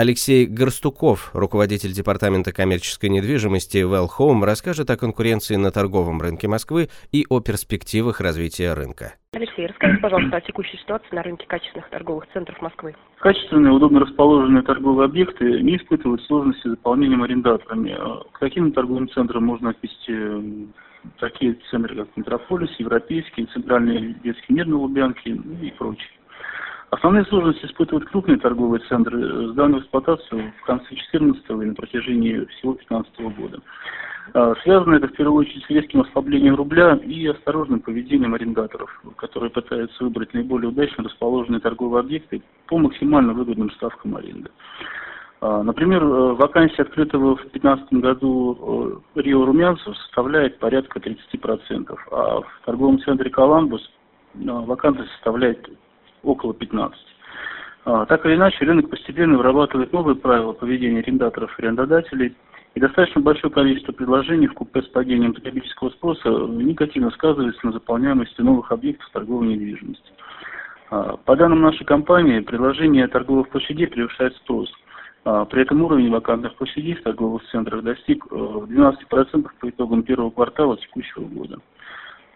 Алексей Горстуков, руководитель Департамента коммерческой недвижимости Well Home, расскажет о конкуренции на торговом рынке Москвы и о перспективах развития рынка. Алексей, расскажите, пожалуйста, о текущей ситуации на рынке качественных торговых центров Москвы. Качественные, удобно расположенные торговые объекты не испытывают сложности с заполнением арендаторами. К каким торговым центрам можно отнести такие центры, как Метрополис, Европейский, Центральный детский мир на Лубянке и прочие. Основные сложности испытывают крупные торговые центры, сданные в эксплуатацию в конце 2014 и на протяжении всего 2015 года. А, связано это в первую очередь с резким ослаблением рубля и осторожным поведением арендаторов, которые пытаются выбрать наиболее удачно расположенные торговые объекты по максимально выгодным ставкам аренды. А, например, э, вакансия открытого в 2015 году э, Рио Румянцев составляет порядка 30%, а в торговом центре Коламбус э, вакансия составляет около 15%. А, так или иначе, рынок постепенно вырабатывает новые правила поведения арендаторов и арендодателей, и достаточно большое количество предложений в купе с падением потребительского спроса негативно сказывается на заполняемости новых объектов торговой недвижимости. А, по данным нашей компании, предложение торговых площадей превышает спрос – а, при этом уровень вакантных площадей в торговых центрах достиг 12% э, по итогам первого квартала текущего года.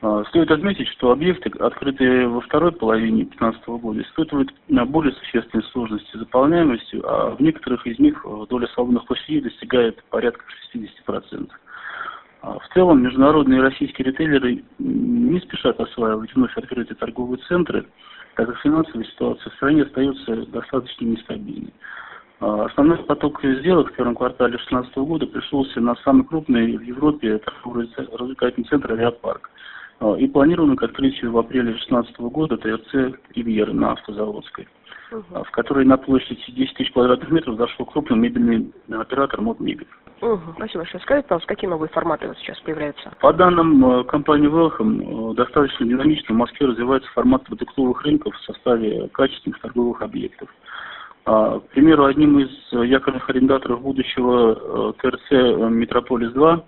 А, стоит отметить, что объекты, открытые во второй половине 2015 года, испытывают более существенные сложности с заполняемостью, а в некоторых из них э, доля свободных площадей достигает порядка 60%. А, в целом, международные и российские ритейлеры не спешат осваивать вновь открытые торговые центры, так как финансовая ситуация в стране остается достаточно нестабильной. А, основной поток сделок в первом квартале 2016 года пришелся на самый крупный в Европе торговый развлекательный центр «Авиапарк» а, и планирован к открытию в апреле 2016 года ТРЦ «Ривьера» на Автозаводской, угу. в которой на площади 10 тысяч квадратных метров зашел крупный мебельный оператор «Мод Мебель». Угу, спасибо большое. Скажите, пожалуйста, какие новые форматы вот сейчас появляются? По данным компании Welcome, достаточно динамично в Москве развивается формат продуктовых рынков в составе качественных торговых объектов. А, к примеру, одним из э, якорных арендаторов будущего э, ТРЦ э, «Метрополис-2»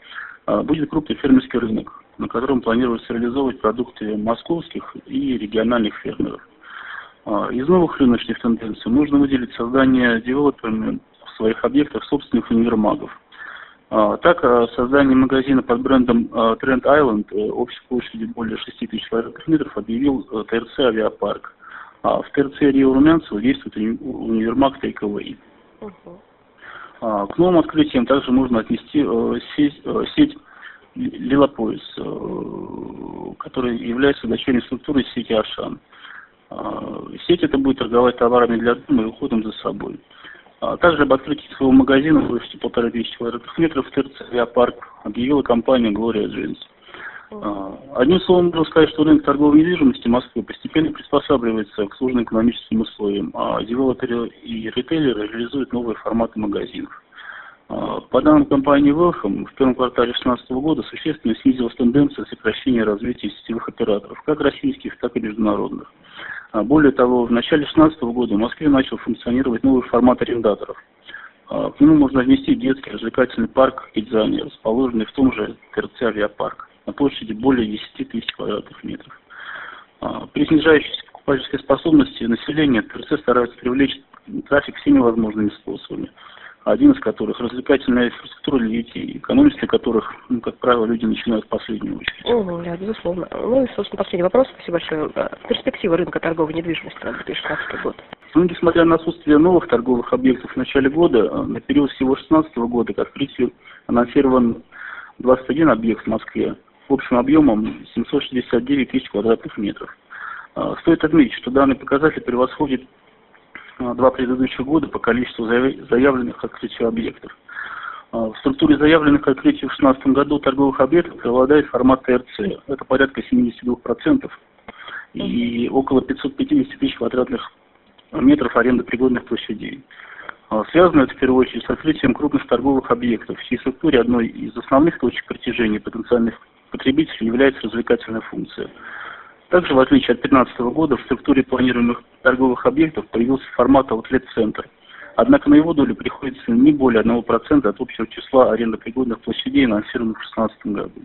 будет крупный фермерский рынок, на котором планируется реализовывать продукты московских и региональных фермеров. А, из новых рыночных тенденций можно выделить создание девелоперами в своих объектах собственных универмагов. А, так, создание магазина под брендом Trend Island общей площадью более 6 тысяч квадратных метров объявил ТРЦ «Авиапарк». А в ТРЦ Рио Румянцево действует универмаг Takeaway. Угу. А, к новым открытиям также можно отнести э, сеть, э, сеть Лилополис, э, которая является дочерней структурой сети Ашан. А, сеть это будет торговать товарами для дома и уходом за собой. А также об открытии своего магазина площадью полторы тысячи квадратных метров в ТРЦ Авиапарк объявила компания Gloria Jeans. А, одним словом, можно сказать, что рынок торговой недвижимости Москвы постепенно приспосабливается к сложным экономическим условиям, а девелоперы и ритейлеры реализуют новые форматы магазинов. А, по данным компании Welcome, в первом квартале 2016 года существенно снизилась тенденция сокращения развития сетевых операторов, как российских, так и международных. А, более того, в начале 2016 года в Москве начал функционировать новый формат арендаторов. К нему можно отнести детский развлекательный парк «Кидзани», расположенный в том же ТРЦ «Авиапарк» на площади более 10 тысяч квадратных метров. А, при снижающейся покупательской способности населения ТРЦ стараются привлечь трафик всеми возможными способами. Один из которых развлекательная инфраструктура для детей, экономить для которых, ну, как правило, люди начинают в последнюю очередь. Угу, да, безусловно. Ну и, собственно, последний вопрос. Спасибо большое. Перспектива рынка торговой недвижимости на 2016 год. Ну, несмотря на отсутствие новых торговых объектов в начале года, а, на период всего 2016 года к открытию анонсирован 21 объект в Москве, общим объемом 769 тысяч квадратных метров. А, стоит отметить, что данный показатель превосходит а, два предыдущих года по количеству заявленных открытий объектов. А, в структуре заявленных открытий в 2016 году торговых объектов преобладает формат ТРЦ. Это порядка 72% и около 550 тысяч квадратных метров аренды пригодных площадей. Связано это в первую очередь с открытием крупных торговых объектов, в чьей структуре одной из основных точек притяжения потенциальных потребителя является развлекательная функция. Также, в отличие от 2015 года, в структуре планируемых торговых объектов появился формат аутлет-центр. Однако на его долю приходится не более 1% от общего числа арендопригодных площадей, анонсированных в 2016 году.